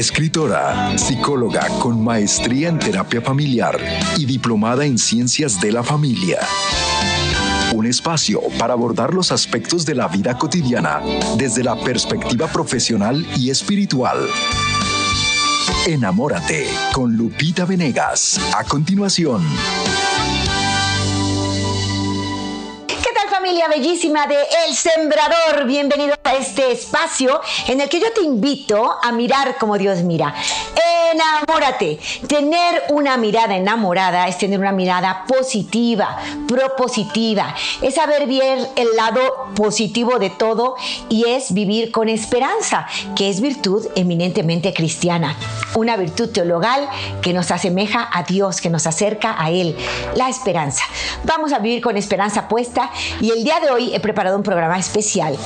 escritora, psicóloga con maestría en terapia familiar y diplomada en ciencias de la familia. Un espacio para abordar los aspectos de la vida cotidiana desde la perspectiva profesional y espiritual. Enamórate con Lupita Venegas. A continuación. familia bellísima de El Sembrador, bienvenido a este espacio en el que yo te invito a mirar como Dios mira. Enamórate. Tener una mirada enamorada es tener una mirada positiva, propositiva, es saber bien el lado positivo de todo y es vivir con esperanza, que es virtud eminentemente cristiana. Una virtud teologal que nos asemeja a Dios, que nos acerca a Él, la esperanza. Vamos a vivir con esperanza puesta y el día de hoy he preparado un programa especial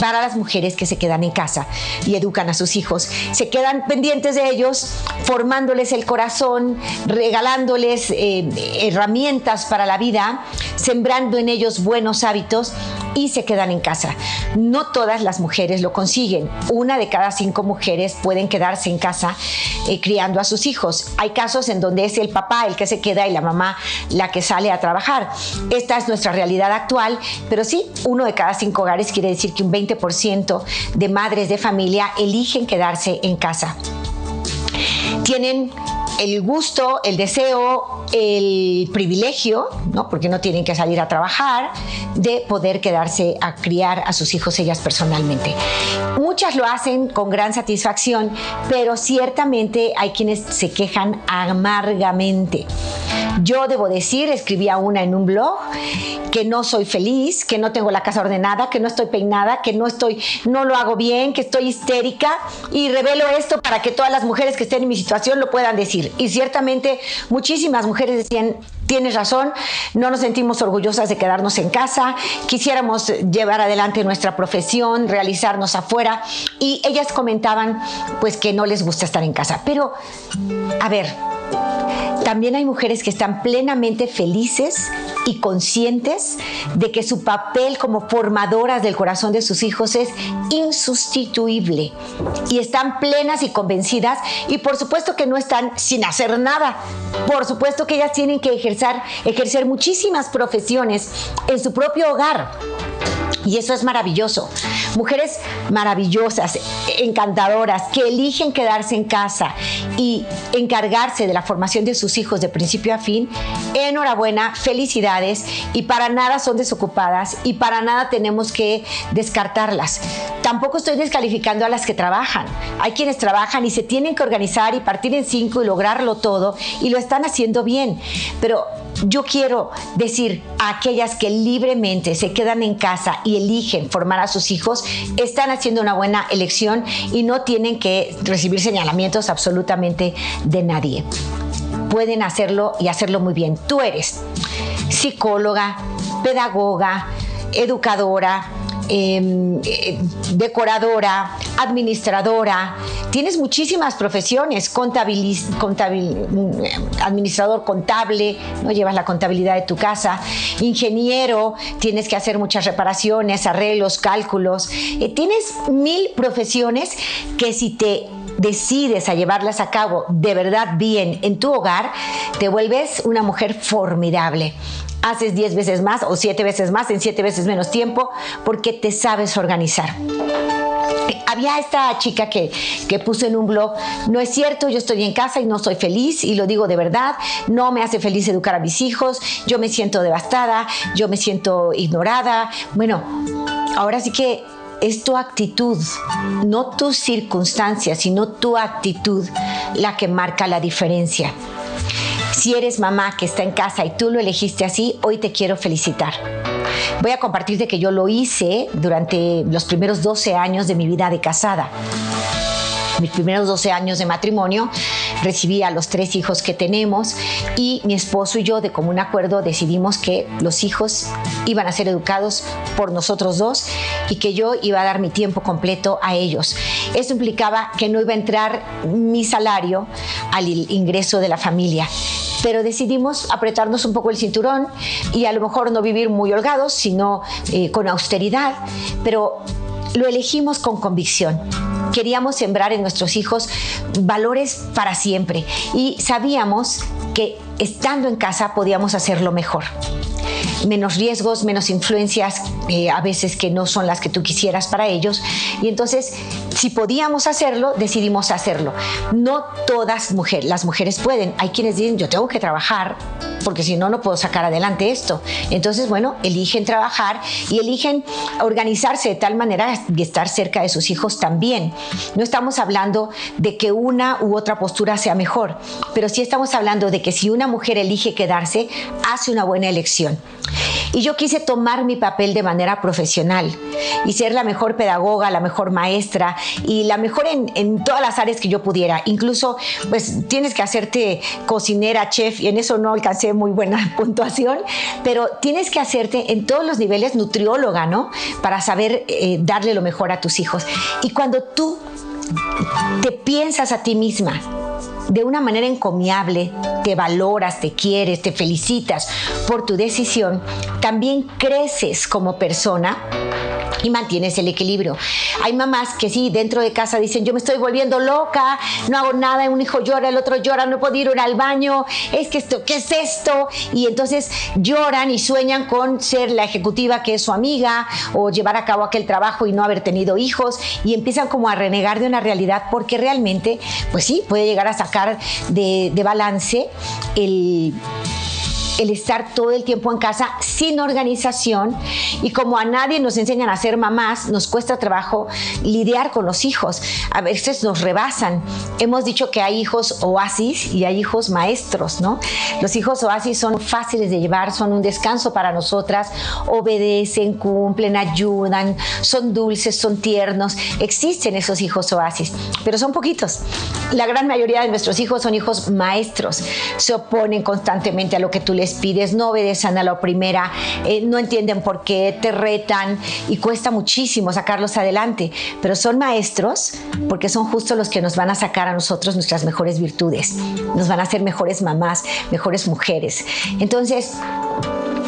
para las mujeres que se quedan en casa y educan a sus hijos. Se quedan pendientes de ellos, formándoles el corazón, regalándoles eh, herramientas para la vida, sembrando en ellos buenos hábitos y se quedan en casa. No todas las mujeres lo consiguen. Una de cada cinco mujeres pueden quedarse en casa eh, criando a sus hijos. Hay casos en donde es el papá el que se queda y la mamá la que sale a trabajar. Esta es nuestra realidad actual, pero sí, uno de cada cinco hogares quiere decir que un 20% de madres de familia eligen quedarse en casa. Tienen el gusto, el deseo, el privilegio, ¿no? porque no tienen que salir a trabajar, de poder quedarse a criar a sus hijos ellas personalmente. Muchas lo hacen con gran satisfacción, pero ciertamente hay quienes se quejan amargamente. Yo debo decir, escribía una en un blog, que no soy feliz, que no tengo la casa ordenada, que no estoy peinada, que no estoy, no lo hago bien, que estoy histérica y revelo esto para que todas las mujeres que estén en mi situación lo puedan decir. Y ciertamente muchísimas mujeres decían, tienes razón, no nos sentimos orgullosas de quedarnos en casa, quisiéramos llevar adelante nuestra profesión, realizarnos afuera y ellas comentaban pues que no les gusta estar en casa. Pero, a ver, también hay mujeres que están plenamente felices y conscientes de que su papel como formadoras del corazón de sus hijos es insustituible y están plenas y convencidas y por supuesto que no están sin hacer nada. Por supuesto que ellas tienen que ejercer, ejercer muchísimas profesiones en su propio hogar y eso es maravilloso. Mujeres maravillosas, encantadoras, que eligen quedarse en casa y encargarse de la formación de sus hijos de principio a fin. Enhorabuena, felicidades y para nada son desocupadas y para nada tenemos que descartarlas. Tampoco estoy descalificando a las que trabajan. Hay quienes trabajan y se tienen que organizar y partir en cinco y lograrlo todo y lo están haciendo bien. Pero yo quiero decir a aquellas que libremente se quedan en casa y eligen formar a sus hijos, están haciendo una buena elección y no tienen que recibir señalamientos absolutamente de nadie. Pueden hacerlo y hacerlo muy bien. Tú eres psicóloga, pedagoga, educadora, eh, decoradora, administradora, tienes muchísimas profesiones, administrador contable, no llevas la contabilidad de tu casa, ingeniero, tienes que hacer muchas reparaciones, arreglos, cálculos, eh, tienes mil profesiones que si te decides a llevarlas a cabo de verdad bien en tu hogar, te vuelves una mujer formidable haces 10 veces más o 7 veces más en 7 veces menos tiempo porque te sabes organizar había esta chica que, que, puso en un blog, no es cierto, yo estoy en casa y no soy feliz y lo digo de verdad, no me hace feliz educar a mis hijos, yo me siento devastada, yo me siento ignorada. Bueno, ahora sí que es tu actitud, no tus circunstancias, sino tu actitud la que marca la diferencia. Si eres mamá que está en casa y tú lo elegiste así, hoy te quiero felicitar. Voy a compartirte que yo lo hice durante los primeros 12 años de mi vida de casada. Mis primeros 12 años de matrimonio recibí a los tres hijos que tenemos y mi esposo y yo de común acuerdo decidimos que los hijos iban a ser educados por nosotros dos y que yo iba a dar mi tiempo completo a ellos. Eso implicaba que no iba a entrar mi salario al ingreso de la familia pero decidimos apretarnos un poco el cinturón y a lo mejor no vivir muy holgados, sino eh, con austeridad, pero lo elegimos con convicción. Queríamos sembrar en nuestros hijos valores para siempre y sabíamos que estando en casa podíamos hacerlo mejor menos riesgos, menos influencias, eh, a veces que no son las que tú quisieras para ellos. Y entonces, si podíamos hacerlo, decidimos hacerlo. No todas mujeres, las mujeres pueden. Hay quienes dicen, yo tengo que trabajar porque si no, no puedo sacar adelante esto. Entonces, bueno, eligen trabajar y eligen organizarse de tal manera y estar cerca de sus hijos también. No estamos hablando de que una u otra postura sea mejor, pero sí estamos hablando de que si una mujer elige quedarse, hace una buena elección. Y yo quise tomar mi papel de manera profesional y ser la mejor pedagoga, la mejor maestra y la mejor en, todas las áreas que yo pudiera. Incluso, pues tienes que hacerte cocinera, chef, y en eso no alcancé muy buena puntuación, pero tienes que hacerte en todos los niveles nutrióloga, ¿no? Para saber eh, darle lo mejor a tus hijos. Y cuando tú te piensas a ti misma, de una manera encomiable, te valoras, te quieres, te felicitas por tu decisión, también creces como persona y mantienes el equilibrio. Hay mamás que sí, dentro de casa dicen, yo me estoy volviendo loca, no hago nada, un hijo llora, el otro llora, no puedo ir al baño, es que esto, ¿qué es esto? Y entonces lloran y sueñan con ser la ejecutiva que es su amiga o llevar a cabo aquel trabajo y no haber tenido hijos y empiezan como a renegar de una realidad porque realmente, pues sí, puede llegar a sacar de, de balance el el estar todo el tiempo en casa sin organización y como a nadie nos enseñan a ser mamás, nos cuesta trabajo lidiar con los hijos. A veces nos rebasan. Hemos dicho que hay hijos oasis y hay hijos maestros, ¿no? Los hijos oasis son fáciles de llevar, son un descanso para nosotras, obedecen, cumplen, ayudan, son dulces, son tiernos. Existen esos hijos oasis, pero son poquitos. La gran mayoría de nuestros hijos son hijos maestros. Se oponen constantemente a lo que tú les les pides, no obedecen a la primera, eh, no entienden por qué, te retan y cuesta muchísimo sacarlos adelante, pero son maestros porque son justo los que nos van a sacar a nosotros nuestras mejores virtudes, nos van a hacer mejores mamás, mejores mujeres. Entonces,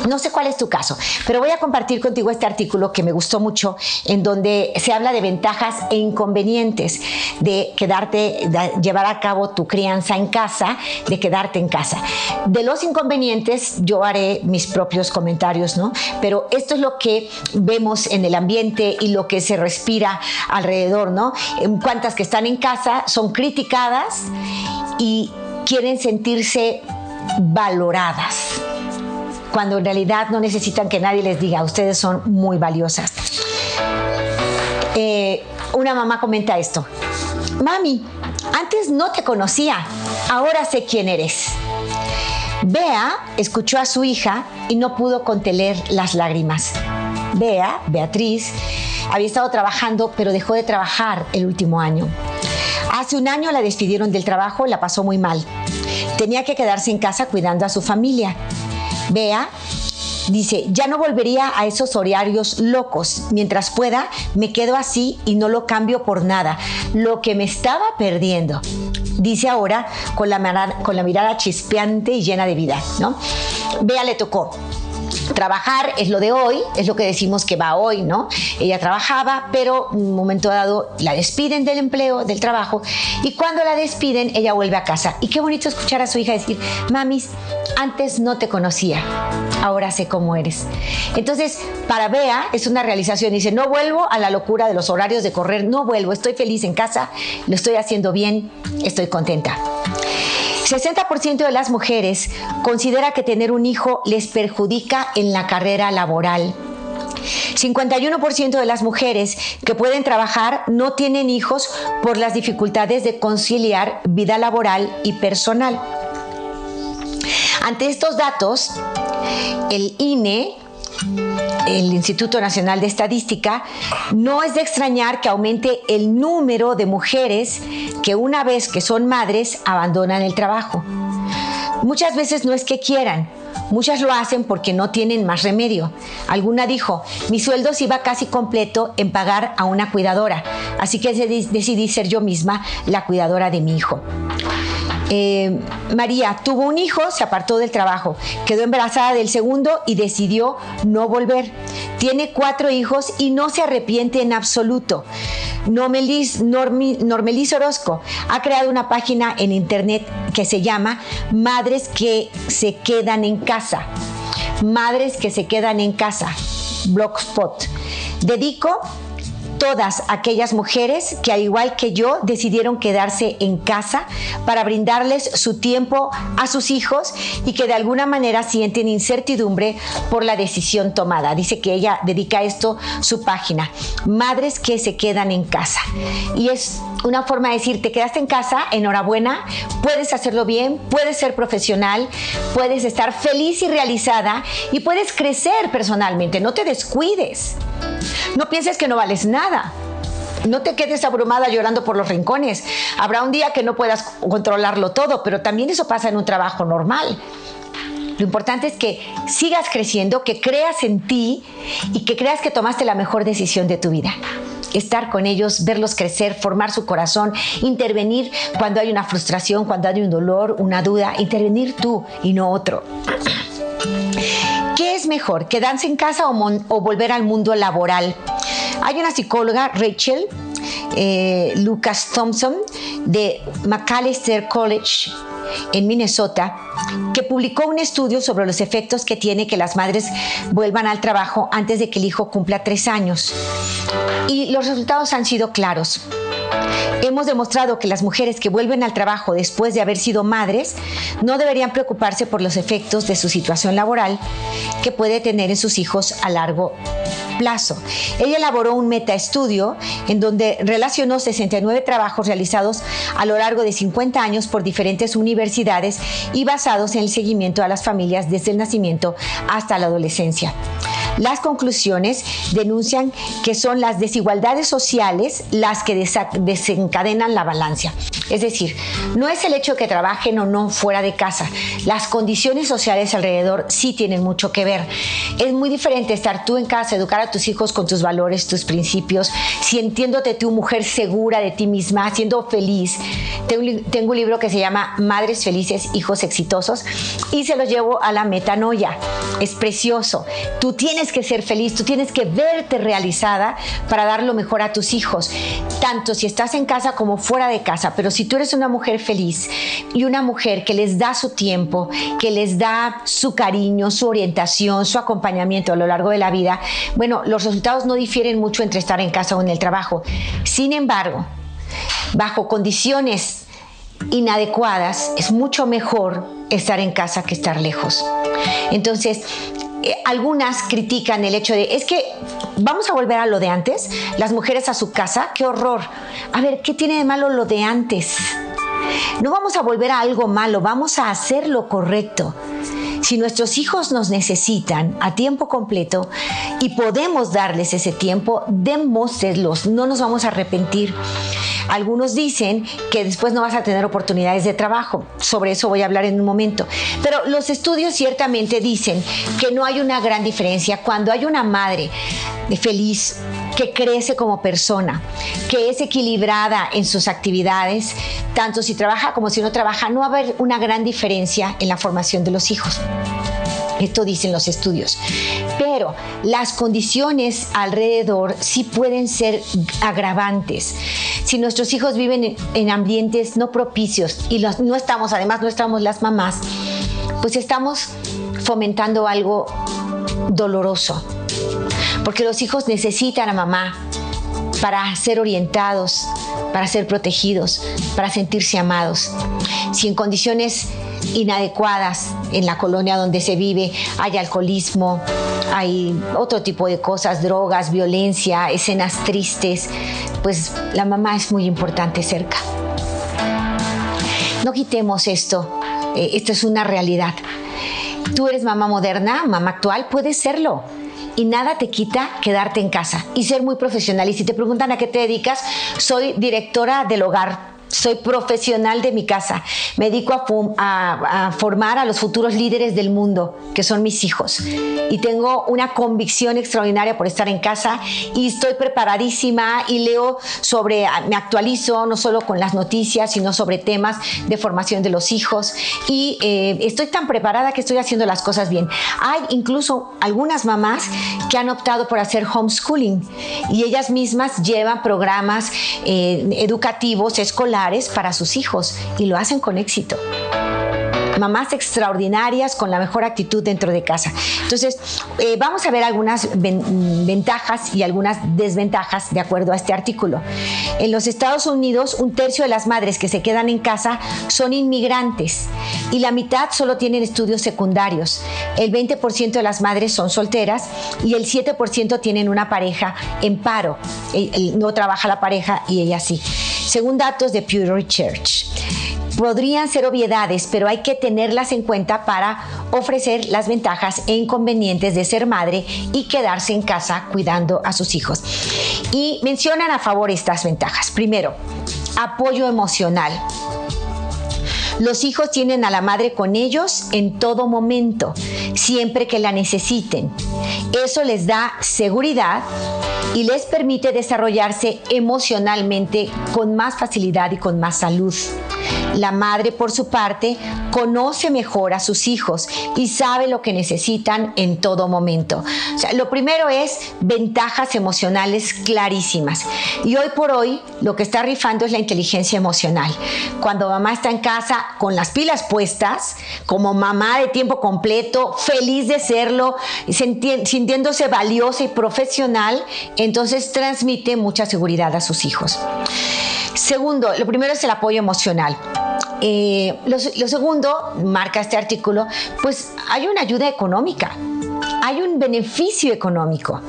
no sé cuál es tu caso, pero voy a compartir contigo este artículo que me gustó mucho, en donde se habla de ventajas e inconvenientes de quedarte, de llevar a cabo tu crianza en casa, de quedarte en casa. De los inconvenientes, yo haré mis propios comentarios, ¿no? Pero esto es lo que vemos en el ambiente y lo que se respira alrededor, ¿no? Cuantas que están en casa son criticadas y quieren sentirse valoradas cuando en realidad no necesitan que nadie les diga, ustedes son muy valiosas. Eh, una mamá comenta esto, mami, antes no te conocía, ahora sé quién eres. Bea escuchó a su hija y no pudo contener las lágrimas. Bea, Beatriz, había estado trabajando, pero dejó de trabajar el último año. Hace un año la despidieron del trabajo, la pasó muy mal. Tenía que quedarse en casa cuidando a su familia. Vea, dice, ya no volvería a esos horarios locos. Mientras pueda, me quedo así y no lo cambio por nada. Lo que me estaba perdiendo. Dice ahora con la, mirada chispeante y llena de vida, ¿no? Vea, le tocó trabajar es lo de hoy, es lo que decimos que va hoy, ¿no? Ella trabajaba, pero en un momento dado la despiden del empleo, del trabajo, y cuando la despiden, ella vuelve a casa. Y qué bonito escuchar a su hija decir, mamis, antes no te conocía, ahora sé cómo eres. Entonces, para Bea es una realización, dice, no vuelvo a la locura de los horarios de correr, no vuelvo, estoy feliz en casa, lo estoy haciendo bien, estoy contenta. 60% de las mujeres considera que tener un hijo les perjudica en la carrera laboral. 51% de las mujeres que pueden trabajar no tienen hijos por las dificultades de conciliar vida laboral y personal. Ante estos datos, el INE el Instituto Nacional de Estadística, no es de extrañar que aumente el número de mujeres que una vez que son madres abandonan el trabajo. Muchas veces no es que quieran, Muchas lo hacen porque no tienen más remedio. Alguna dijo, mi sueldo se iba casi completo en pagar a una cuidadora, así que decidí ser yo misma la cuidadora de mi hijo. Eh, María tuvo un hijo, se apartó del trabajo, quedó embarazada del segundo y decidió no volver. Tiene cuatro hijos y no se arrepiente en absoluto. Normelis, Normelis Orozco ha creado una página en internet que se llama Madres que se quedan en casa. Madres que se quedan en casa. Blogspot. Dedico todas aquellas mujeres que al igual que yo decidieron quedarse en casa para brindarles su tiempo a sus hijos y que de alguna manera sienten incertidumbre por la decisión tomada. Dice que ella dedica esto su página, Madres que se quedan en casa. Y es una forma de decir, te quedaste en casa, enhorabuena, puedes hacerlo bien, puedes ser profesional, puedes estar feliz y realizada y puedes crecer personalmente, no te descuides. No pienses que no vales nada. No te quedes abrumada llorando por los rincones. Habrá un día que no puedas controlarlo todo, pero también eso pasa en un trabajo normal. Lo importante es que sigas creciendo, que creas en ti y que creas que tomaste la mejor decisión de tu vida. Estar con ellos, verlos crecer, formar su corazón, intervenir cuando hay una frustración, cuando hay un dolor, una duda, intervenir tú y no otro. ¿Qué es mejor, quedarse en casa o, volver al mundo laboral? Hay una psicóloga, Rachel eh, Lucas Thompson, de McAllister College en Minnesota, que publicó un estudio sobre los efectos que tiene que las madres vuelvan al trabajo antes de que el hijo cumpla tres años. Y los resultados han sido claros. Hemos demostrado que las mujeres que vuelven al trabajo después de haber sido madres no deberían preocuparse por los efectos de su situación laboral que puede tener en sus hijos a largo plazo. Ella elaboró un metaestudio en donde relacionó 69 trabajos realizados a lo largo de 50 años por diferentes universidades y basados en el seguimiento a las familias desde el nacimiento hasta la adolescencia. Las conclusiones denuncian que son las desigualdades sociales las que desencadenan la balanza. Es decir, no es el hecho que trabajen o no fuera de casa. Las condiciones sociales alrededor sí tienen mucho que ver. Es muy diferente estar tú en casa, educar a tus hijos con tus valores, tus principios, sintiéndote tú mujer segura de ti misma, siendo feliz. Tengo un libro que se llama Madres Felices, Hijos Exitosos y se los llevo a la metanoia. Es precioso. Tú tienes que ser feliz, tú tienes que verte realizada para dar lo mejor a tus hijos, tanto si estás en casa como fuera de casa. Pero si tú eres una mujer feliz y una mujer que les da su tiempo, que les da su cariño, su orientación, su acompañamiento a lo largo de la vida, bueno, los resultados no difieren mucho entre estar en casa o en el trabajo. Sin embargo, bajo condiciones inadecuadas, es mucho mejor estar en casa que estar lejos. Entonces, eh, algunas critican el hecho de, es que vamos a volver a lo de antes, las mujeres a su casa, qué horror. A ver, ¿qué tiene de malo lo de antes? No vamos a volver a algo malo, vamos a hacer lo correcto. Si nuestros hijos nos necesitan a tiempo completo y podemos darles ese tiempo, démoslos, no nos vamos a arrepentir. Algunos dicen que después no vas a tener oportunidades de trabajo. Sobre eso voy a hablar en un momento. Pero los estudios ciertamente dicen que no hay una gran diferencia cuando hay una madre feliz que crece como persona, que es equilibrada en sus actividades, tanto si trabaja como si no trabaja, no va a haber una gran diferencia en la formación de los hijos. Esto dicen los estudios. Pero las condiciones alrededor sí pueden ser agravantes. Si nuestros hijos viven en, ambientes no propicios y no estamos, además no estamos las mamás, pues estamos fomentando algo doloroso. Porque los hijos necesitan a mamá para ser orientados, para ser protegidos, para sentirse amados. Si en condiciones inadecuadas en la colonia donde se vive, hay alcoholismo, hay otro tipo de cosas, drogas, violencia, escenas tristes, pues la mamá es muy importante cerca. No quitemos esto, eh, esto es una realidad. Tú eres mamá moderna, mamá actual, puedes serlo y nada te quita quedarte en casa y ser muy profesional. Y si te preguntan a qué te dedicas, soy directora del hogar soy profesional de mi casa. Me dedico a, formar a los futuros líderes del mundo, que son mis hijos. Y tengo una convicción extraordinaria por estar en casa y estoy preparadísima y leo sobre, me actualizo no solo con las noticias, sino sobre temas de formación de los hijos. Y eh, estoy tan preparada que estoy haciendo las cosas bien. Hay incluso algunas mamás que han optado por hacer homeschooling y ellas mismas llevan programas eh, educativos escolares para sus hijos y lo hacen con éxito mamás extraordinarias con la mejor actitud dentro de casa. Entonces, eh, vamos a ver algunas ventajas y algunas desventajas de acuerdo a este artículo. En los Estados Unidos, un tercio de las madres que se quedan en casa son inmigrantes y la mitad solo tienen estudios secundarios. El 20% de las madres son solteras y el 7% tienen una pareja en paro. No trabaja la pareja y ella sí. Según datos de Pew Research podrían ser obviedades, pero hay que tenerlas en cuenta para ofrecer las ventajas e inconvenientes de ser madre y quedarse en casa cuidando a sus hijos. Y mencionan a favor estas ventajas. Primero, apoyo emocional. Los hijos tienen a la madre con ellos en todo momento, siempre que la necesiten. Eso les da seguridad y les permite desarrollarse emocionalmente con más facilidad y con más salud. La madre, por su parte, conoce mejor a sus hijos y sabe lo que necesitan en todo momento. O sea, lo primero es ventajas emocionales clarísimas. Y hoy por hoy lo que está rifando es la inteligencia emocional. Cuando mamá está en casa con las pilas puestas, como mamá de tiempo completo, feliz de serlo, sintiéndose valiosa y profesional, entonces transmite mucha seguridad a sus hijos. Segundo, lo primero es el apoyo emocional. Eh, lo, segundo, marca este artículo, pues hay una ayuda económica hay un beneficio económico.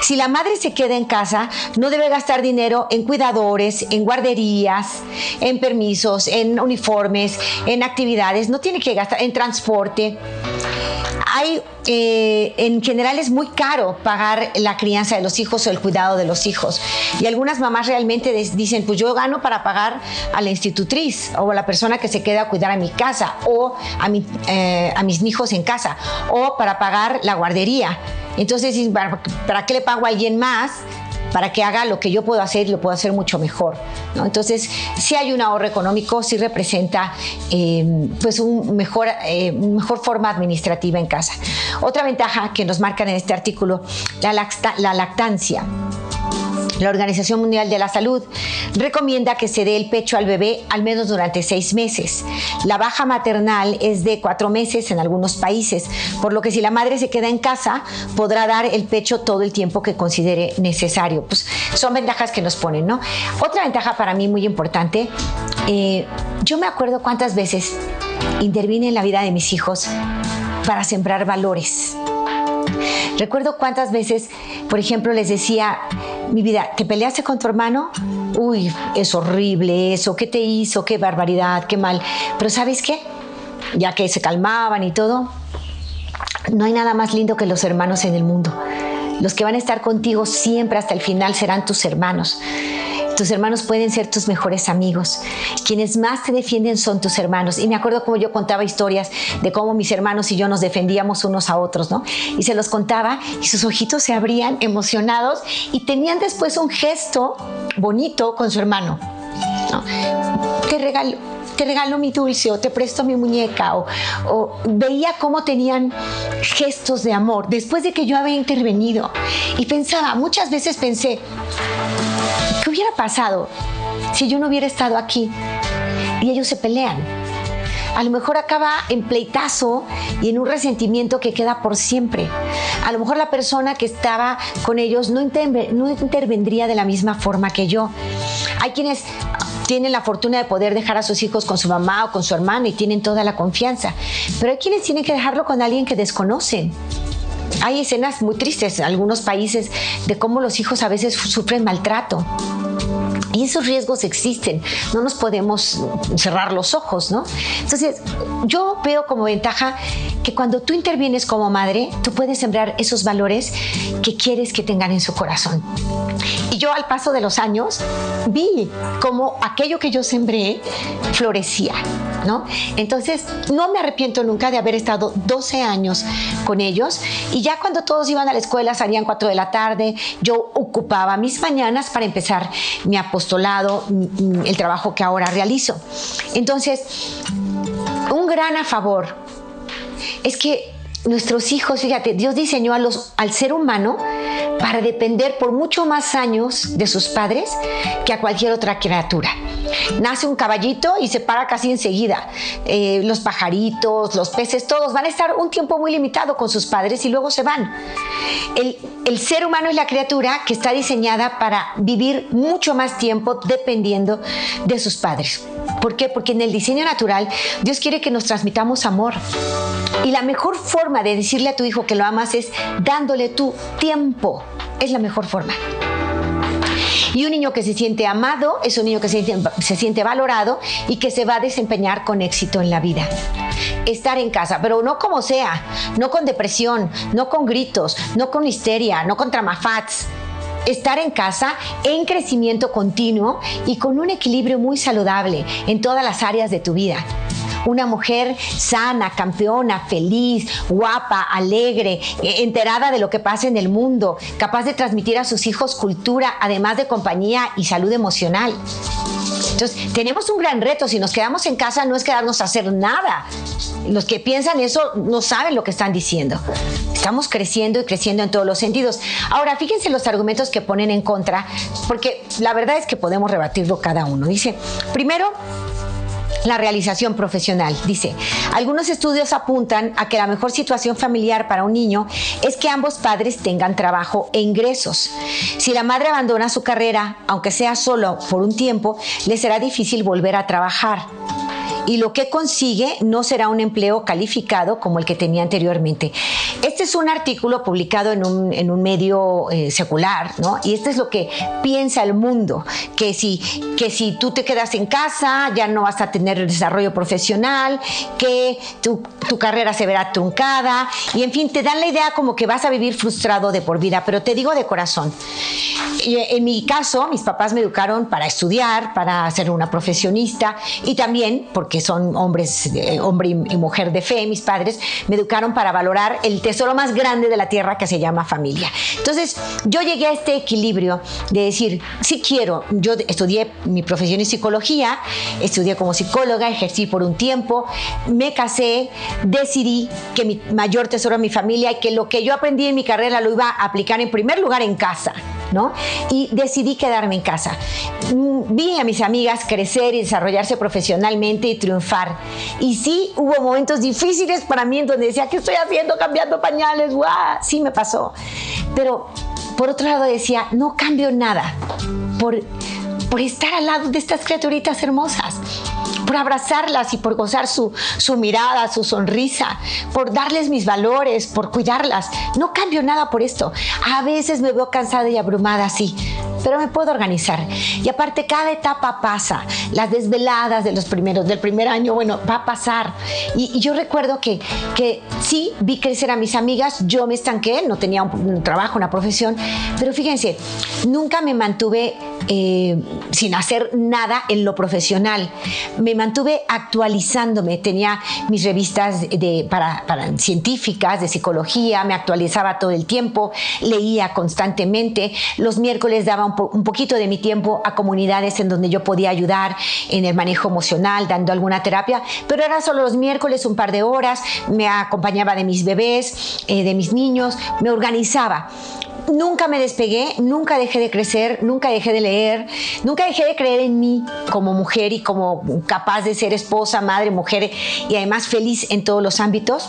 Si la madre se queda en casa, no debe gastar dinero en cuidadores, en guarderías, en permisos, en uniformes, en actividades, no tiene que gastar en transporte eh, en general es muy caro pagar la crianza de los hijos o el cuidado de los hijos. Y algunas mamás realmente dicen, pues yo gano para pagar a la institutriz o a la persona que se queda a cuidar a mi casa o a, eh, a mis hijos en casa o para pagar la guardería. Entonces, ¿para, ¿para qué le pago a alguien más? Para que haga lo que yo puedo hacer y lo puedo hacer mucho mejor. Entonces, si hay un ahorro económico, sí representa eh, pues un mejor, eh, mejor forma administrativa en casa. Otra ventaja que nos marcan en este artículo, la lactancia. La Organización Mundial de la Salud recomienda que se dé el pecho al bebé al menos durante seis meses. La baja maternal es de cuatro meses en algunos países, por lo que si la madre se queda en casa, podrá dar el pecho todo el tiempo que considere necesario. Pues son ventajas que nos ponen, ¿no? Otra ventaja para mí muy importante, eh, yo me acuerdo cuántas veces intervine en la vida de mis hijos para sembrar valores. Recuerdo cuántas veces, por ejemplo, les decía, mi vida, ¿te peleaste con tu hermano? Uy, es horrible eso, ¿qué te hizo? Qué barbaridad, qué mal. Pero ¿sabes qué? Ya que se calmaban y todo, no hay nada más lindo que los hermanos en el mundo. Los que van a estar contigo siempre hasta el final serán tus hermanos. Tus hermanos pueden ser tus mejores amigos. Quienes más te defienden son tus hermanos. Y me acuerdo como yo contaba historias de cómo mis hermanos y yo nos defendíamos unos a otros, ¿no? Y se los contaba y sus ojitos se abrían emocionados y tenían después un gesto bonito con su hermano. ¿no? Te regalo, te regalo mi dulce o te presto mi muñeca o, o, veía cómo tenían gestos de amor después de que yo había intervenido y pensaba, muchas veces pensé, ¿Qué hubiera pasado si yo no hubiera estado aquí y ellos se pelean? A lo mejor acaba en pleitazo y en un resentimiento que queda por siempre. A lo mejor la persona que estaba con ellos no, no intervendría de la misma forma que yo. Hay quienes tienen la fortuna de poder dejar a sus hijos con su mamá o con su hermano y tienen toda la confianza. Pero hay quienes tienen que dejarlo con alguien que desconocen hay escenas muy tristes en algunos países de cómo los hijos a veces sufren maltrato. Y esos riesgos existen, no nos podemos cerrar los ojos, ¿no? Entonces, yo veo como ventaja que cuando tú intervienes como madre, tú puedes sembrar esos valores que quieres que tengan en su corazón. Y yo al paso de los años vi cómo aquello que yo sembré florecía, ¿no? Entonces, no me arrepiento nunca de haber estado 12 años con ellos y ya cuando todos iban a la escuela salían 4 de la tarde, yo ocupaba mis mañanas para empezar mi apostolado, el trabajo que ahora realizo. Entonces, un gran a favor es que nuestros hijos, fíjate, Dios diseñó a los, al ser humano para depender por mucho más años de sus padres que a cualquier otra criatura. Nace un caballito y se para casi enseguida. Eh, los pajaritos, los peces, todos van a estar un tiempo muy limitado con sus padres y luego se van. El, el ser humano es la criatura que está diseñada para vivir mucho más tiempo dependiendo de sus padres. ¿Por qué? Porque en el diseño natural Dios quiere que nos transmitamos amor. Y la mejor forma de decirle a tu hijo que lo amas es dándole tu tiempo. Es la mejor forma. Y un niño que se siente amado es un niño que se siente, se siente, valorado y que se va a desempeñar con éxito en la vida. Estar en casa, pero no como sea, no con depresión, no con gritos, no con histeria, no con tramafats estar en casa en crecimiento continuo y con un equilibrio muy saludable en todas las áreas de tu vida. Una mujer sana, campeona, feliz, guapa, alegre, eh, enterada de lo que pasa en el mundo, capaz de transmitir a sus hijos cultura, además de compañía y salud emocional. Entonces, tenemos un gran reto. Si nos quedamos en casa, no es quedarnos a hacer nada. Los que piensan eso no saben lo que están diciendo. Estamos creciendo y creciendo en todos los sentidos. Ahora, fíjense los argumentos que ponen en contra, porque la verdad es que podemos rebatirlo cada uno. Dice, primero, la realización profesional. Dice, algunos estudios apuntan a que la mejor situación familiar para un niño es que ambos padres tengan trabajo e ingresos. Si la madre abandona su carrera, aunque sea solo por un tiempo, le será difícil volver a trabajar y lo que consigue no será un empleo calificado como el que tenía anteriormente. Este es un artículo publicado en un, medio eh, secular, ¿no? Y esto es lo que piensa el mundo, que si, que si tú te quedas en casa ya no vas a tener desarrollo profesional, que tu, tu carrera se verá truncada, y en fin, te dan la idea como que vas a vivir frustrado de por vida, pero te digo de corazón, en mi caso, mis papás me educaron para estudiar, para ser una profesionista y también porque que son hombres, hombre y mujer de fe, mis padres, me educaron para valorar el tesoro más grande de la tierra que se llama familia. Entonces, yo llegué a este equilibrio de decir, sí quiero, yo estudié mi profesión en psicología, estudié como psicóloga, ejercí por un tiempo, me casé, decidí que mi mayor tesoro es mi familia y que lo que yo aprendí en mi carrera lo iba a aplicar en primer lugar en casa. ¿No? Y decidí quedarme en casa. Mm, vi a mis amigas crecer y desarrollarse profesionalmente y triunfar. Y sí, hubo momentos difíciles para mí en donde decía, ¿qué estoy haciendo cambiando pañales? ¡Guau! Sí me pasó. Pero por otro lado decía, no cambio nada por, por estar al lado de estas criaturitas hermosas por abrazarlas y por gozar su, su, mirada, su sonrisa, por darles mis valores, por cuidarlas. No cambio nada por esto. A veces me veo cansada y abrumada, sí, pero me puedo organizar. Y aparte, cada etapa pasa. Las desveladas de los primeros, del primer año, bueno, va a pasar. Y, yo recuerdo que, que sí vi crecer a mis amigas, yo me estanqué, no tenía un, trabajo, una profesión, pero fíjense, nunca me mantuve eh, sin hacer nada en lo profesional. Me mantuve actualizándome, tenía mis revistas de, para, científicas, de psicología, me actualizaba todo el tiempo, leía constantemente. Los miércoles daba un, poquito de mi tiempo a comunidades en donde yo podía ayudar en el manejo emocional, dando alguna terapia, pero era solo los miércoles un par de horas, me acompañaba de mis bebés, eh, de mis niños, me organizaba nunca me despegué, nunca dejé de crecer, nunca dejé de leer, nunca dejé de creer en mí como mujer y como capaz de ser esposa, madre, mujer y además feliz en todos los ámbitos.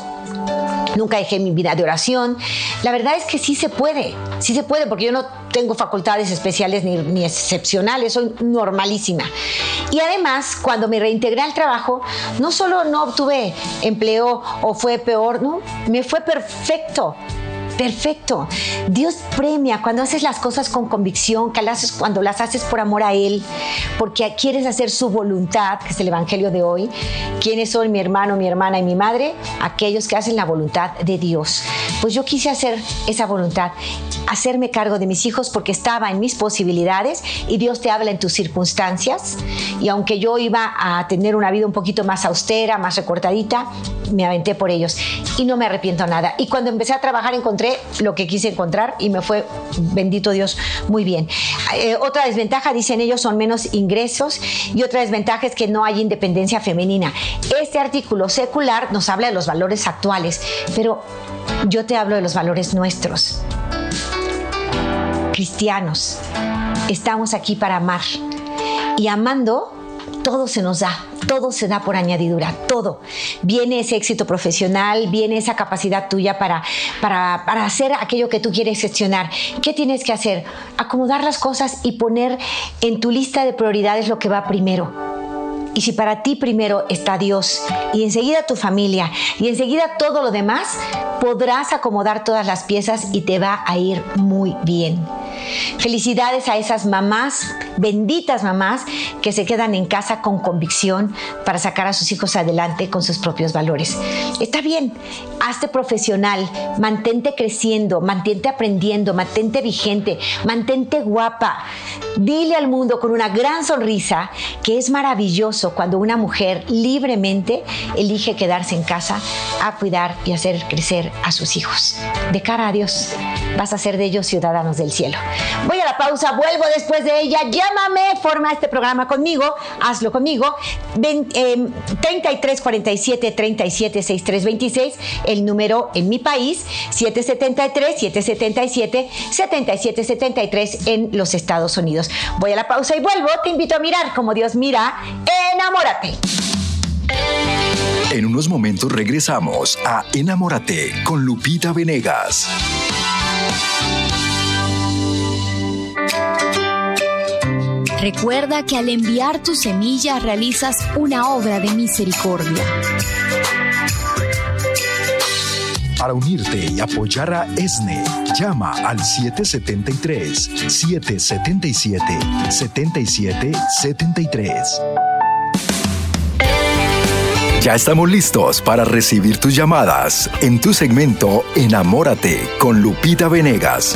Nunca dejé mi vida de oración. La verdad es que sí se puede, sí se puede, porque yo no tengo facultades especiales ni, excepcionales, soy normalísima. Y además, cuando me reintegré al trabajo, no solo no obtuve empleo o fue peor, no, me fue perfecto perfecto. Dios premia cuando haces las cosas con convicción, que las haces cuando las haces por amor a Él, porque quieres hacer su voluntad, que es el Evangelio de hoy. ¿Quiénes son mi hermano, mi hermana y mi madre? Aquellos que hacen la voluntad de Dios. Pues yo quise hacer esa voluntad hacerme cargo de mis hijos porque estaba en mis posibilidades y Dios te habla en tus circunstancias. Y aunque yo iba a tener una vida un poquito más austera, más recortadita, me aventé por ellos y no me arrepiento nada. Y cuando empecé a trabajar encontré lo que quise encontrar y me fue, bendito Dios, muy bien. Eh, otra desventaja, dicen ellos, son menos ingresos y otra desventaja es que no hay independencia femenina. Este artículo secular nos habla de los valores actuales, pero yo te hablo de los valores nuestros cristianos. Estamos aquí para amar. Y amando, todo se nos da, todo se da por añadidura, todo. Viene ese éxito profesional, viene esa capacidad tuya para, para, para, hacer aquello que tú quieres gestionar. ¿Qué tienes que hacer? Acomodar las cosas y poner en tu lista de prioridades lo que va primero. Y si para ti primero está Dios y enseguida tu familia y enseguida todo lo demás, podrás acomodar todas las piezas y te va a ir muy bien. Felicidades a esas mamás, benditas mamás, que se quedan en casa con convicción para sacar a sus hijos adelante con sus propios valores. Está bien, hazte profesional, mantente creciendo, mantente aprendiendo, mantente vigente, mantente guapa. Dile al mundo con una gran sonrisa que es maravilloso cuando una mujer libremente elige quedarse en casa a cuidar y hacer crecer a sus hijos. De cara a Dios, vas a ser de ellos ciudadanos del cielo. Voy a la pausa, vuelvo después de ella. Llámame, forma este programa conmigo, hazlo conmigo. 33 47 37 63 26, el número en mi país, 773 777 77 73 en los Estados Unidos. Voy a la pausa y vuelvo. Te invito a mirar como Dios mira. Enamórate. En unos momentos regresamos a Enamórate con Lupita Venegas. Recuerda que al enviar tu semilla realizas una obra de misericordia. Para unirte y apoyar a ESNE, llama al 773-777-7773. Ya estamos listos para recibir tus llamadas en tu segmento Enamórate con Lupita Venegas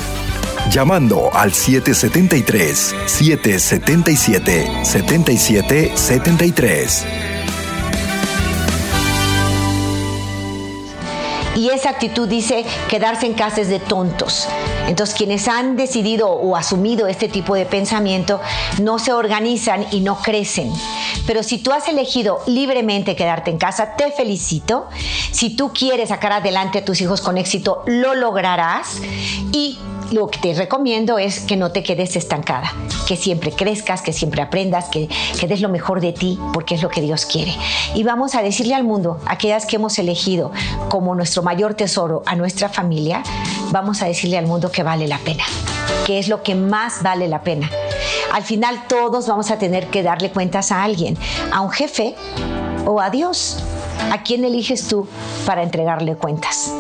llamando al 773-777-7773. Y esa actitud dice quedarse en casa es de tontos. Entonces quienes han decidido o asumido este tipo de pensamiento no se organizan y no crecen. Pero si tú has elegido libremente quedarte en casa, te felicito. Si tú quieres sacar adelante a tus hijos con éxito, lo lograrás. Y lo que te recomiendo es que no te quedes estancada, que siempre crezcas, que siempre aprendas, que, que, des lo mejor de ti, porque es lo que Dios quiere. Y vamos a decirle al mundo, aquellas que hemos elegido como nuestro mayor tesoro a nuestra familia, vamos a decirle al mundo que vale la pena, que es lo que más vale la pena. Al final todos vamos a tener que darle cuentas a alguien, a un jefe o a Dios. ¿A quién eliges tú para entregarle cuentas?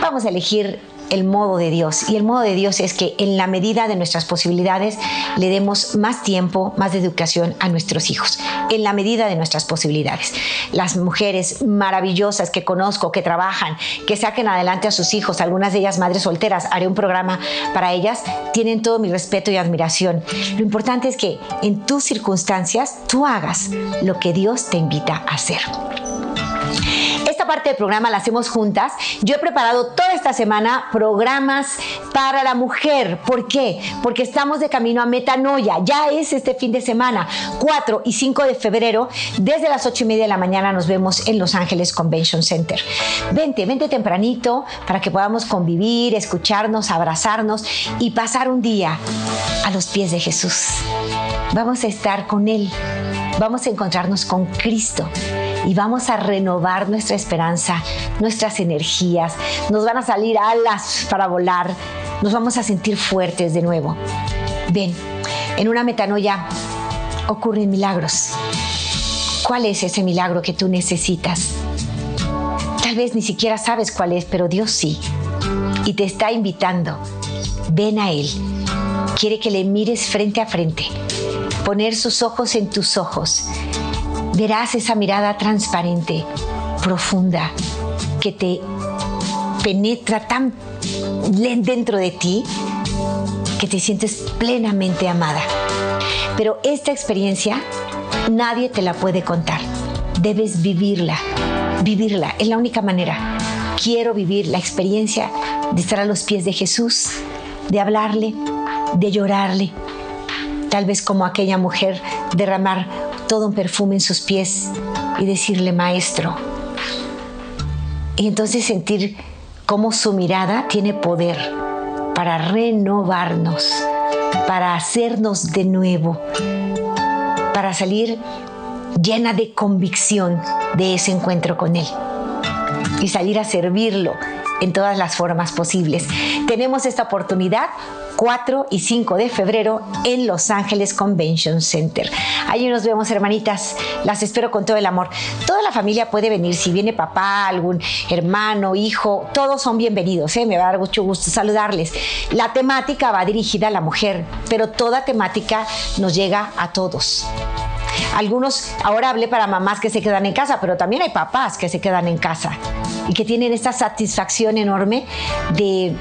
Vamos a elegir el modo de Dios. Y el modo de Dios es que en la medida de nuestras posibilidades le demos más tiempo, más educación a nuestros hijos, en la medida de nuestras posibilidades. Las mujeres maravillosas que conozco, que trabajan, que saquen adelante a sus hijos, algunas de ellas madres solteras, haré un programa para ellas, tienen todo mi respeto y admiración. Lo importante es que en tus circunstancias tú hagas lo que Dios te invita a hacer. Parte del programa la hacemos juntas. Yo he preparado toda esta semana programas para la mujer. ¿Por qué? Porque estamos de camino a Metanoia. Ya es este fin de semana, 4 y 5 de febrero. Desde las 8 y media de la mañana nos vemos en Los Ángeles Convention Center. Vente, vente tempranito para que podamos convivir, escucharnos, abrazarnos y pasar un día a los pies de Jesús. Vamos a estar con Él. Vamos a encontrarnos con Cristo y vamos a renovar nuestra esperanza, nuestras energías, nos van a salir alas para volar, nos vamos a sentir fuertes de nuevo. Ven, en una metanoia ocurren milagros. ¿Cuál es ese milagro que tú necesitas? Tal vez ni siquiera sabes cuál es, pero Dios sí. Y te está invitando. Ven a Él. Quiere que le mires frente a frente poner sus ojos en tus ojos, verás esa mirada transparente, profunda, que te penetra tan dentro de ti que te sientes plenamente amada. Pero esta experiencia nadie te la puede contar. Debes vivirla, vivirla, es la única manera. Quiero vivir la experiencia de estar a los pies de Jesús, de hablarle, de llorarle, tal vez como aquella mujer derramar todo un perfume en sus pies y decirle, maestro. Y entonces sentir cómo su mirada tiene poder para renovarnos, para hacernos de nuevo, para salir llena de convicción de ese encuentro con Él y salir a servirlo en todas las formas posibles. Tenemos esta oportunidad 4 y 5 de febrero en Los Ángeles Convention Center. Allí nos vemos, hermanitas. Las espero con todo el amor. Toda la familia puede venir. Si viene papá, algún hermano, hijo, todos son bienvenidos. ¿eh? Me va a dar mucho gusto saludarles. La temática va dirigida a la mujer, pero toda temática nos llega a todos. Algunos, ahora hablé para mamás que se quedan en casa, pero también hay papás que se quedan en casa y que tienen esta satisfacción enorme de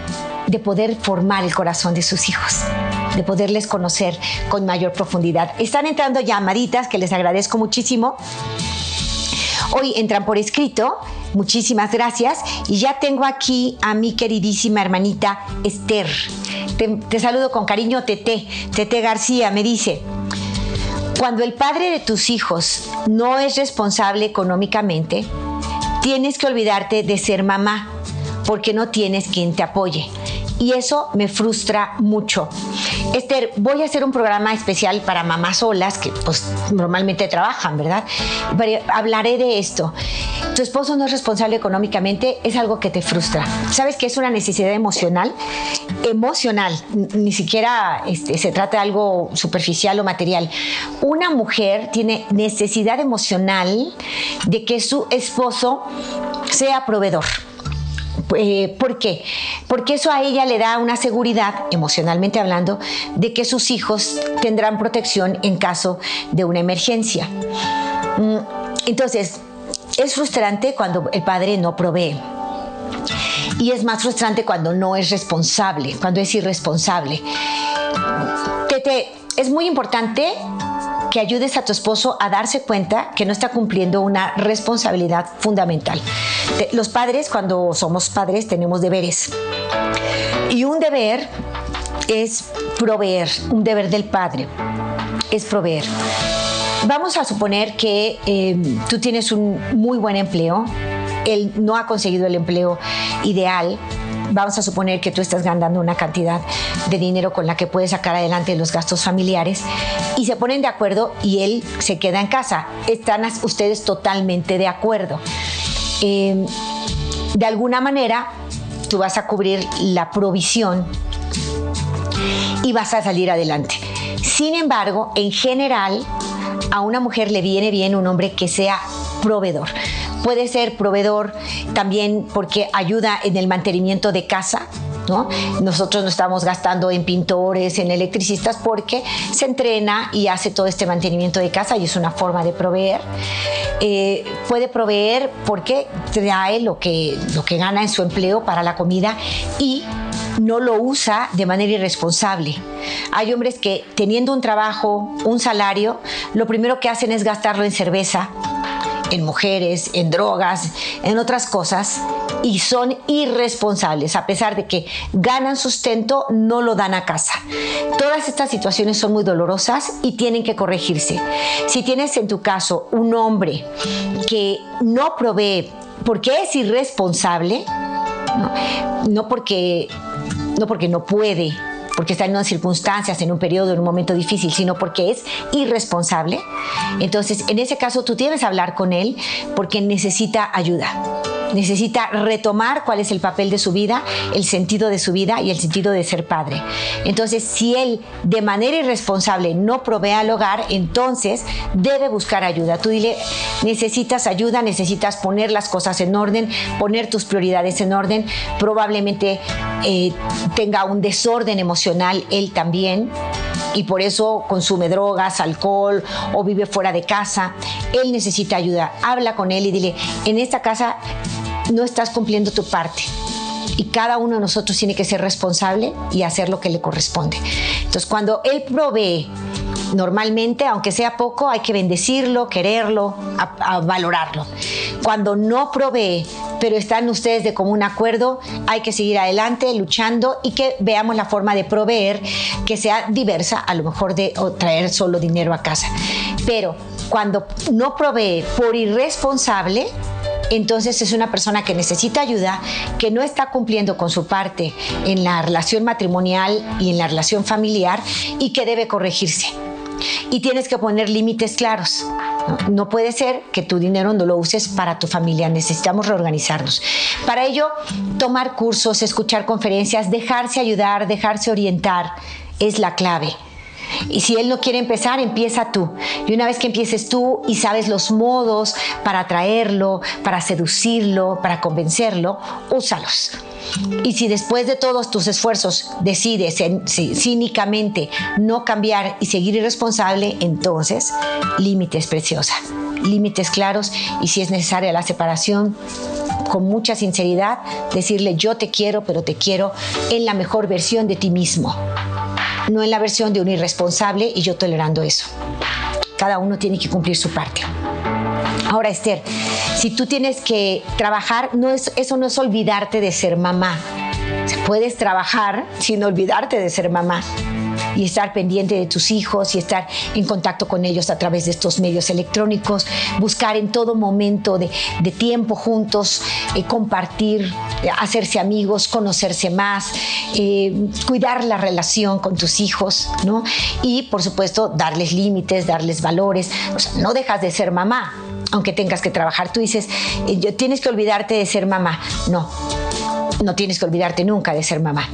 de poder formar el corazón de sus hijos, de poderles conocer con mayor profundidad. Están entrando llamaditas que les agradezco muchísimo. Hoy entran por escrito. Muchísimas gracias. Y ya tengo aquí a mi queridísima hermanita Esther. Te, saludo con cariño, Tete. Tete García me dice, cuando el padre de tus hijos no es responsable económicamente, tienes que olvidarte de ser mamá porque no tienes quien te apoye y eso me frustra mucho. Esther, voy a hacer un programa especial para mamás solas que pues normalmente trabajan, ¿verdad? hablaré de esto. Tu esposo no es responsable económicamente, es algo que te frustra. ¿Sabes que es una necesidad emocional? Emocional, ni siquiera este, se trata de algo superficial o material. Una mujer tiene necesidad emocional de que su esposo sea proveedor eh, ¿Por qué? Porque eso a ella le da una seguridad, emocionalmente hablando, de que sus hijos tendrán protección en caso de una emergencia. Mm, entonces, es frustrante cuando el padre no provee. Y es más frustrante cuando no es responsable, cuando es irresponsable. Tete, es muy importante ayudes a tu esposo a darse cuenta que no está cumpliendo una responsabilidad fundamental. Los padres, cuando somos padres, tenemos deberes. Y un deber es proveer, un deber del padre es proveer. Vamos a suponer que eh, tú tienes un muy buen empleo, él no ha conseguido el empleo ideal, vamos a suponer que tú estás ganando una cantidad de dinero con la que puedes sacar adelante los gastos familiares y se ponen de acuerdo y él se queda en casa. Están ustedes totalmente de acuerdo. Em, de alguna manera, tú vas a cubrir la provisión y vas a salir adelante. Sin embargo, en general, a una mujer le viene bien un hombre que sea proveedor puede ser proveedor también porque ayuda en el mantenimiento de casa, ¿No? Nosotros no estamos gastando en pintores, en electricistas, porque se entrena y hace todo este mantenimiento de casa y es una forma de proveer. Eh, puede proveer porque trae lo que, lo que gana en su empleo para la comida y no lo usa de manera irresponsable. Hay hombres que teniendo un trabajo, un salario, lo primero que hacen es gastarlo en cerveza, en mujeres, en drogas, en otras cosas, y son irresponsables. A pesar de que ganan sustento, no lo dan a casa. Todas estas situaciones son muy dolorosas y tienen que corregirse. Si tienes en tu caso un hombre que no provee porque es irresponsable, no, porque, no porque no puede, porque está en unas circunstancias, en un periodo, en un momento difícil, sino porque es irresponsable. Entonces, en ese caso, tú tienes que hablar con él porque necesita ayuda necesita retomar cuál es el papel de su vida, el sentido de su vida y el sentido de ser padre. Entonces, si él de manera irresponsable no provee al hogar, entonces debe buscar ayuda. Tú dile, necesitas ayuda, necesitas poner las cosas en orden, poner tus prioridades en orden, probablemente eh, tenga un desorden emocional él también y por eso consume drogas, alcohol o vive fuera de casa. Él necesita ayuda. Habla con él y dile, en esta casa no estás cumpliendo tu parte y cada uno de nosotros tiene que ser responsable y hacer lo que le corresponde. Entonces, cuando Él provee, normalmente, aunque sea poco, hay que bendecirlo, quererlo, valorarlo. Cuando no provee, pero están ustedes de común acuerdo, hay que seguir adelante luchando y que veamos la forma de proveer que sea diversa, a lo mejor de traer solo dinero a casa. Pero cuando no provee por irresponsable, entonces es una persona que necesita ayuda, que no está cumpliendo con su parte en la relación matrimonial y en la relación familiar y que debe corregirse. Y tienes que poner límites claros. No, puede ser que tu dinero no lo uses para tu familia. Necesitamos reorganizarnos. Para ello, tomar cursos, escuchar conferencias, dejarse ayudar, dejarse orientar es la clave. Y si él no quiere empezar, empieza tú. Y una vez que empieces tú y sabes los modos para atraerlo, para seducirlo, para convencerlo, úsalos. Y si después de todos tus esfuerzos decides cínicamente no cambiar y seguir irresponsable, entonces límites preciosa, límites claros y si es necesaria la separación, con mucha sinceridad, decirle yo te quiero, pero te quiero en la mejor versión de ti mismo no en la versión de un irresponsable y yo tolerando eso. Cada uno tiene que cumplir su parte. Ahora, Esther, si tú tienes que trabajar, no es, eso no es olvidarte de ser mamá. Puedes trabajar sin olvidarte de ser mamá y estar pendiente de tus hijos y estar en contacto con ellos a través de estos medios electrónicos, buscar en todo momento de, tiempo juntos, eh, compartir, eh, hacerse amigos, conocerse más, eh, cuidar la relación con tus hijos, ¿no? Y por supuesto darles límites, darles valores. no dejas de ser mamá, aunque tengas que trabajar. Tú dices, tienes que olvidarte de ser mamá. No, no tienes que olvidarte nunca de ser mamá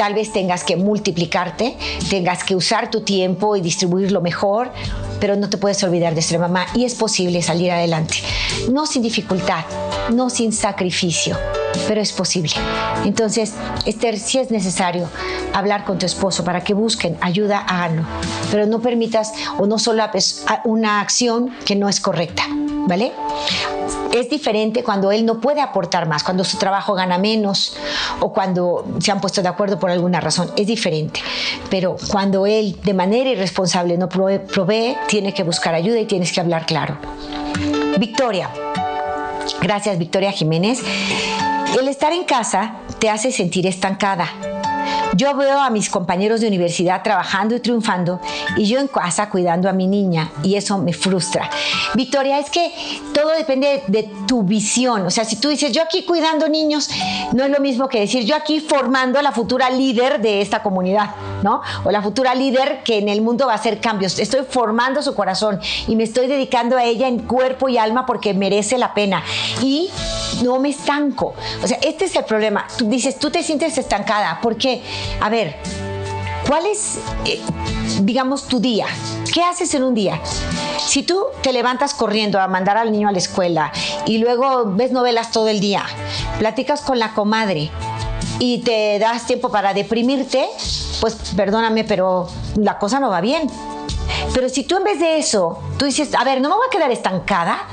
tal vez tengas que multiplicarte, tengas que usar tu tiempo y distribuirlo mejor, pero no te puedes olvidar de ser mamá y es posible salir adelante. No sin dificultad, no sin sacrificio, pero es posible. Entonces, Esther, si es necesario hablar con tu esposo para que busquen ayuda, háganlo, pero no permitas o no solo una acción que no es correcta, ¿vale? Es diferente cuando él no puede aportar más, cuando su trabajo gana menos o cuando se han puesto de acuerdo por alguna razón. Es diferente. Pero cuando él de manera irresponsable no provee, tiene que buscar ayuda y tienes que hablar claro. Victoria. Gracias, Victoria Jiménez. El estar en casa te hace sentir estancada yo veo a mis compañeros de universidad trabajando y triunfando y yo en casa cuidando a mi niña y eso me frustra. Victoria, es que todo depende de, tu visión. O sea, si tú dices yo aquí cuidando niños, no es lo mismo que decir yo aquí formando a la futura líder de esta comunidad, ¿no? O la futura líder que en el mundo va a hacer cambios. Estoy formando su corazón y me estoy dedicando a ella en cuerpo y alma porque merece la pena. Y no me estanco. O sea, este es el problema. Dices, tú te sientes estancada. ¿Por qué? A ver, ¿cuál es, eh, digamos, tu día? ¿Qué haces en un día? Si tú te levantas corriendo a mandar al niño a la escuela y luego ves novelas todo el día, platicas con la comadre y te das tiempo para deprimirte, pues perdóname, pero la cosa no va bien. Pero si tú en vez de eso, tú dices, a ver, no me voy a quedar estancada,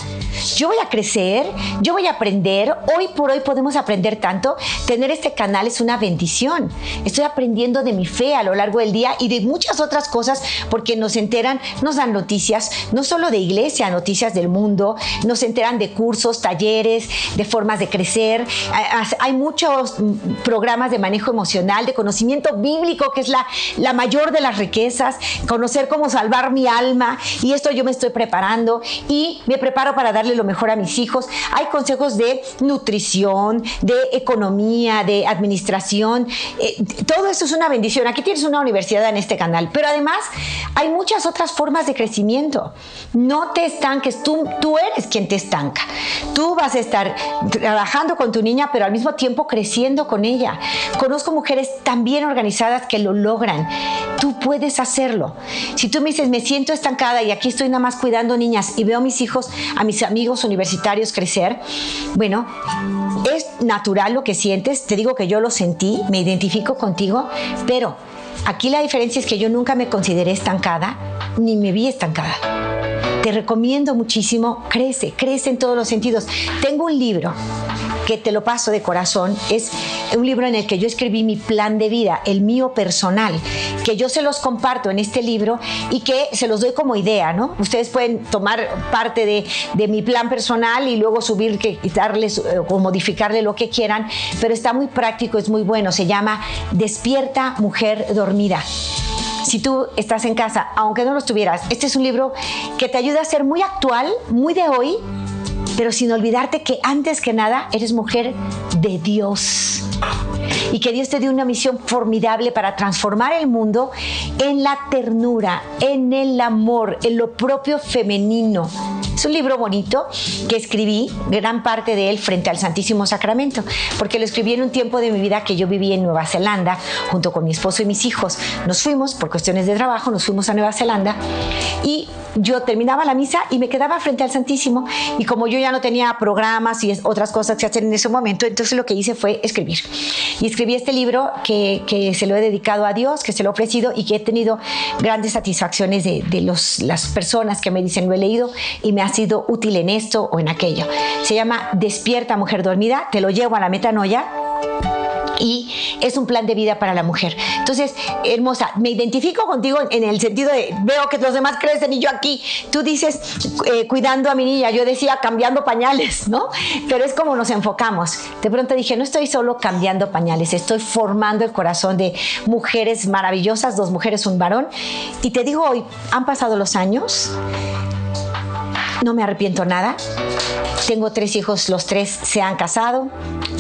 yo voy a crecer, yo voy a aprender. Hoy por hoy podemos aprender tanto. Tener este canal es una bendición. Estoy aprendiendo de mi fe a lo largo del día y de muchas otras cosas porque nos enteran, nos dan noticias, no solo de iglesia, noticias del mundo, nos enteran de cursos, talleres, de formas de crecer. Hay muchos programas de manejo emocional, de conocimiento bíblico, que es la, la mayor de las riquezas, conocer cómo salvar mi alma. Y esto yo me estoy preparando y me preparo para lo mejor a mis hijos. Hay consejos de nutrición, de economía, de administración. Eh, todo eso es una bendición. Aquí tienes una universidad en este canal, pero además hay muchas otras formas de crecimiento. No te estanques, tú, tú eres quien te estanca. Tú vas a estar trabajando con tu niña, pero al mismo tiempo creciendo con ella. Conozco mujeres tan bien organizadas que lo logran. Tú puedes hacerlo. Si tú me dices, me siento estancada y aquí estoy nada más cuidando niñas y veo a mis hijos, a mis amigos, amigos universitarios crecer, bueno, es natural lo que sientes, te digo que yo lo sentí, me identifico contigo, pero Aquí la diferencia es que yo nunca me consideré estancada ni me vi estancada. Te recomiendo muchísimo, crece, crece en todos los sentidos. Tengo un libro que te lo paso de corazón, es un libro en el que yo escribí mi plan de vida, el mío personal, que yo se los comparto en este libro y que se los doy como idea, ¿no? Ustedes pueden tomar parte de, de mi plan personal y luego subir, que, quitarles eh, o modificarle lo que quieran, pero está muy práctico, es muy bueno, se llama Despierta Mujer Dormida si tú estás en casa, aunque no lo estuvieras, este es un libro que te ayuda a ser muy actual, muy de hoy, pero sin olvidarte que antes que nada eres mujer de Dios y que Dios te dio una misión formidable para transformar el mundo en la ternura, en el amor, en lo propio femenino. Es un libro bonito que escribí, gran parte de él frente al Santísimo Sacramento, porque lo escribí en un tiempo de mi vida que yo viví en Nueva Zelanda junto con mi esposo y mis hijos. Nos fuimos por cuestiones de trabajo, nos fuimos a Nueva Zelanda y yo terminaba la misa y me quedaba frente al Santísimo y como yo ya no tenía programas y otras cosas que hacer en ese momento, entonces lo que hice fue escribir. Y escribí este libro que, que se lo he dedicado a Dios, que se lo he ofrecido y que he tenido grandes satisfacciones de, de los, las personas que me dicen lo he leído y me ha sido útil en esto o en aquello. Se llama Despierta Mujer Dormida, te lo llevo a la metanoia y es un plan de vida para la mujer. Entonces, hermosa, me identifico contigo en el sentido de veo que los demás crecen y yo aquí, tú dices eh, cuidando a mi niña, yo decía cambiando pañales, ¿no? Pero es como nos enfocamos. De pronto dije, no estoy solo cambiando pañales, estoy formando el corazón de mujeres maravillosas, dos mujeres, un varón. Y te digo hoy, han pasado los años, no me arrepiento nada. Tengo tres hijos, los tres se han casado,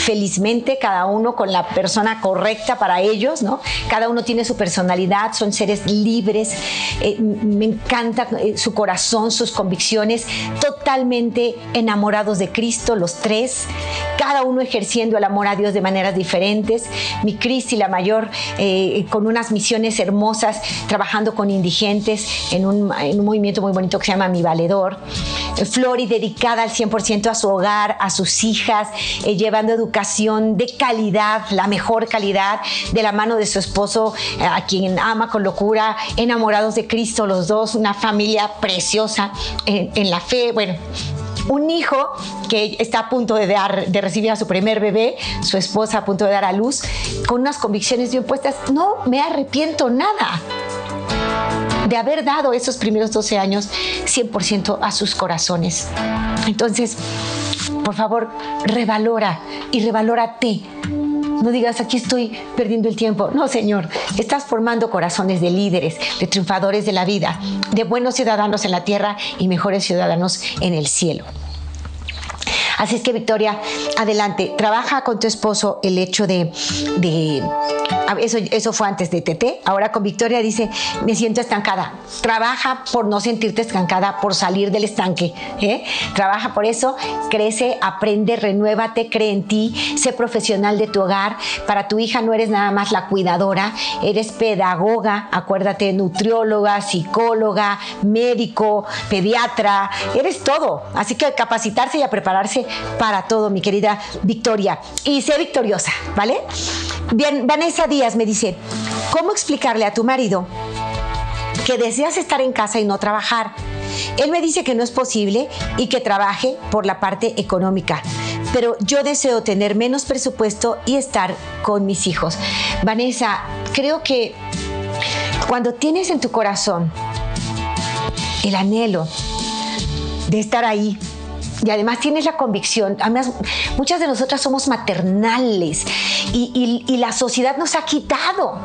felizmente, cada uno con la persona correcta para ellos, ¿no? Cada uno tiene su personalidad, son seres libres, eh, me encanta eh, su corazón, sus convicciones, totalmente enamorados de Cristo, los tres, cada uno ejerciendo el amor a Dios de maneras diferentes. Mi Cristi, la mayor, eh, con unas misiones hermosas, trabajando con indigentes en un, en un movimiento muy bonito que se llama Mi Valedor. Flori dedicada al 100% a su hogar, a sus hijas, llevando educación de calidad, la mejor calidad, de la mano de su esposo, eh, a quien ama con locura, enamorados de Cristo los dos, una familia preciosa en, en la fe. Bueno, un hijo que está a punto de, dar, de recibir a su primer bebé, su esposa a punto de dar a luz, con unas convicciones bien puestas. No me arrepiento nada de haber dado esos primeros 12 años 100% a sus corazones. Entonces, por favor, revalora y revalórate. No digas, aquí estoy perdiendo el tiempo. No, Señor, estás formando corazones de líderes, de triunfadores de la vida, de buenos ciudadanos en la tierra y mejores ciudadanos en el cielo. Así es que, Victoria, adelante, trabaja con tu esposo el hecho de, eso, eso fue antes de TT. Ahora con Victoria dice, me siento estancada. Trabaja por no sentirte estancada, por salir del estanque. ¿eh? Trabaja por eso, crece, aprende, renuévate, cree en ti, sé profesional de tu hogar. Para tu hija no eres nada más la cuidadora, eres pedagoga, acuérdate, nutrióloga, psicóloga, médico, pediatra, eres todo. Así que capacitarse y a prepararse para todo, mi querida Victoria. Y sé victoriosa, ¿vale? Bien, Vanessa Díaz me dice, ¿cómo explicarle a tu marido que deseas estar en casa y no trabajar? Él me dice que no es posible y que trabaje por la parte económica, pero yo deseo tener menos presupuesto y estar con mis hijos. Vanessa, creo que cuando tienes en tu corazón el anhelo de estar ahí, y además tienes la convicción, además muchas de nosotras somos maternales y, la sociedad nos ha quitado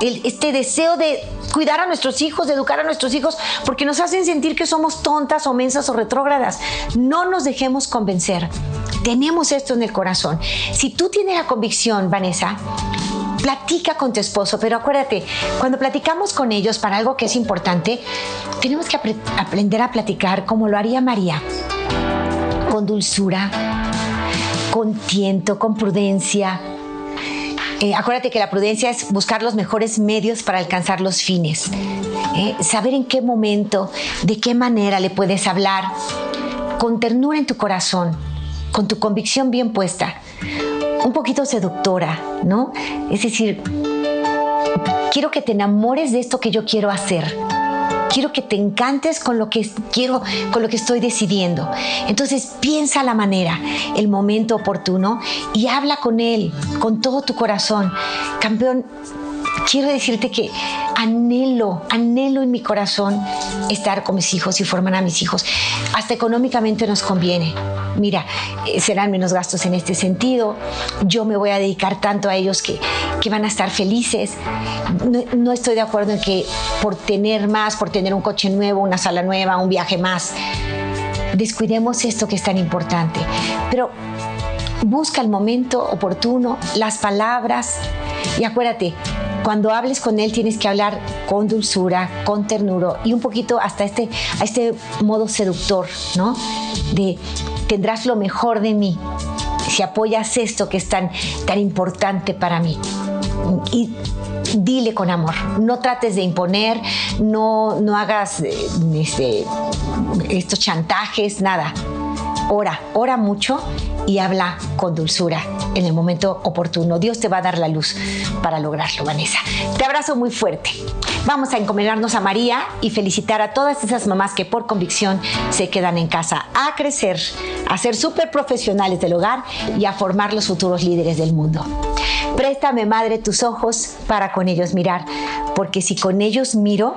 este deseo de cuidar a nuestros hijos, de educar a nuestros hijos, porque nos hacen sentir que somos tontas o mensas o retrógradas. No nos dejemos convencer. Tenemos esto en el corazón. Si tú tienes la convicción, Vanessa, platica con tu esposo, pero acuérdate, cuando platicamos con ellos para algo que es importante, tenemos que aprender a platicar como lo haría María con dulzura, con tiento, con prudencia. Eh, acuérdate que la prudencia es buscar los mejores medios para alcanzar los fines. Eh, saber en qué momento, de qué manera le puedes hablar, con ternura en tu corazón, con tu convicción bien puesta, un poquito seductora, ¿no? Es decir, quiero que te enamores de esto que yo quiero hacer quiero que te encantes con lo que quiero, con lo que estoy decidiendo. Entonces piensa la manera, el momento oportuno y habla con él con todo tu corazón. Campeón, quiero decirte que anhelo, anhelo en mi corazón estar con mis hijos y formar a mis hijos. Hasta económicamente nos conviene. Mira, eh, serán menos gastos en este sentido. Yo me voy a dedicar tanto a ellos que, que van a estar felices. No, no estoy de acuerdo en que por tener más, por tener un coche nuevo, una sala nueva, un viaje más, descuidemos esto que es tan importante. Pero busca el momento oportuno, las palabras y acuérdate, cuando hables con él tienes que hablar con dulzura, con ternura y un poquito hasta este, a este modo seductor, ¿no? De tendrás lo mejor de mí si apoyas esto que es tan, tan importante para mí. Y dile con amor, no trates de imponer, no, no hagas este, estos chantajes, nada. Ora, ora mucho y habla con dulzura en el momento oportuno. Dios te va a dar la luz para lograrlo, Vanessa. Te abrazo muy fuerte. Vamos a encomendarnos a María y felicitar a todas esas mamás que por convicción se quedan en casa a crecer, a ser súper profesionales del hogar y a formar los futuros líderes del mundo. Préstame, Madre, tus ojos para con ellos mirar, porque si con ellos miro,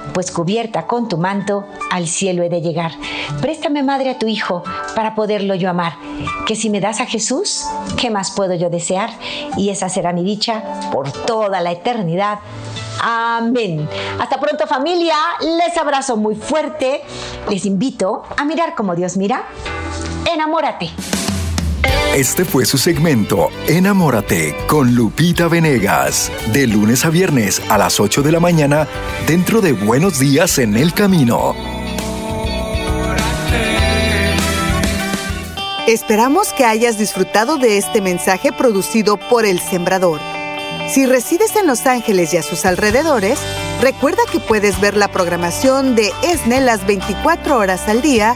pues cubierta con tu manto al cielo he de llegar. Préstame, Madre, a tu Hijo para poderlo yo amar, que si me das a Jesús, ¿qué más puedo yo desear? Y esa será mi dicha por toda la eternidad. Amén. Hasta pronto familia, les abrazo muy fuerte, les invito a mirar como Dios mira. Enamórate. Este fue su segmento Enamórate con Lupita Venegas, de lunes a viernes a las 8 de la mañana dentro de Buenos Días en el Camino. Esperamos que hayas disfrutado de este mensaje producido por El Sembrador. Si resides en Los Ángeles y a sus alrededores, recuerda que puedes ver la programación de ESNE las 24 horas al día